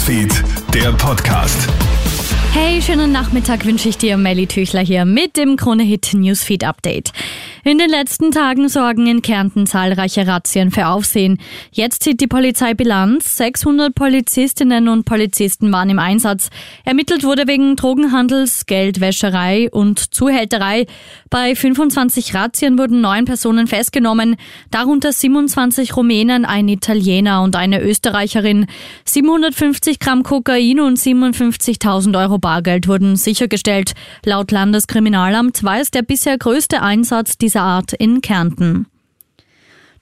Newsfeed, der Podcast. Hey, schönen Nachmittag wünsche ich dir, Melly Tüchler hier mit dem Krone-Hit Newsfeed Update. In den letzten Tagen sorgen in Kärnten zahlreiche Razzien für Aufsehen. Jetzt zieht die Polizei Bilanz. 600 Polizistinnen und Polizisten waren im Einsatz. Ermittelt wurde wegen Drogenhandels, Geldwäscherei und Zuhälterei. Bei 25 Razzien wurden neun Personen festgenommen, darunter 27 Rumänen, ein Italiener und eine Österreicherin. 750 Gramm Kokain und 57.000 Euro Bargeld wurden sichergestellt. Laut Landeskriminalamt war es der bisher größte Einsatz dieser Art in Kärnten.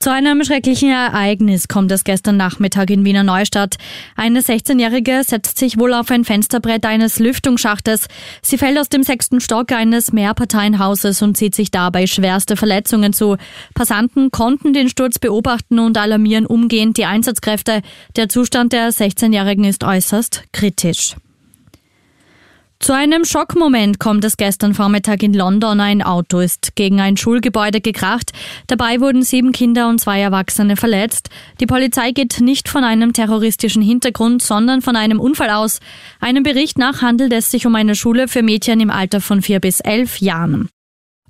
Zu einem schrecklichen Ereignis kommt es gestern Nachmittag in Wiener Neustadt. Eine 16-Jährige setzt sich wohl auf ein Fensterbrett eines Lüftungsschachtes. Sie fällt aus dem sechsten Stock eines Mehrparteienhauses und zieht sich dabei schwerste Verletzungen zu. Passanten konnten den Sturz beobachten und alarmieren umgehend die Einsatzkräfte. Der Zustand der 16-Jährigen ist äußerst kritisch. Zu einem Schockmoment kommt es gestern Vormittag in London. Ein Auto ist gegen ein Schulgebäude gekracht. Dabei wurden sieben Kinder und zwei Erwachsene verletzt. Die Polizei geht nicht von einem terroristischen Hintergrund, sondern von einem Unfall aus. Einem Bericht nach handelt es sich um eine Schule für Mädchen im Alter von vier bis elf Jahren.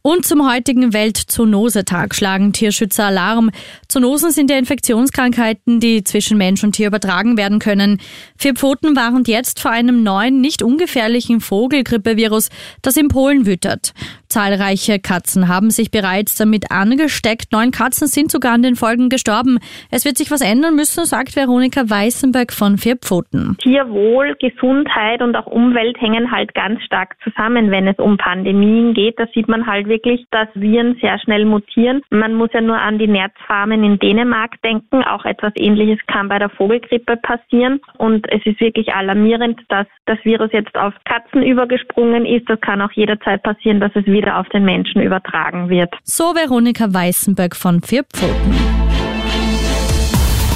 Und zum heutigen Weltzoonosetag schlagen Tierschützer Alarm. Zoonosen sind ja Infektionskrankheiten, die zwischen Mensch und Tier übertragen werden können. Vier Pfoten warnt jetzt vor einem neuen, nicht ungefährlichen Vogelgrippevirus, das in Polen wütet. Zahlreiche Katzen haben sich bereits damit angesteckt. Neun Katzen sind sogar an den Folgen gestorben. Es wird sich was ändern müssen, sagt Veronika Weißenberg von Vier Pfoten. Tierwohl, Gesundheit und auch Umwelt hängen halt ganz stark zusammen, wenn es um Pandemien geht. Da sieht man halt wirklich, dass Viren sehr schnell mutieren. Man muss ja nur an die Nerzfarmen in Dänemark denken. Auch etwas Ähnliches kann bei der Vogelgrippe passieren. Und es ist wirklich alarmierend, dass das Virus jetzt auf Katzen übergesprungen ist. Das kann auch jederzeit passieren, dass es wieder auf den Menschen übertragen wird. So Veronika Weißenberg von Vier Pfoten.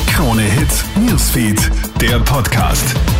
Krone Hits, Newsfeed, der Podcast.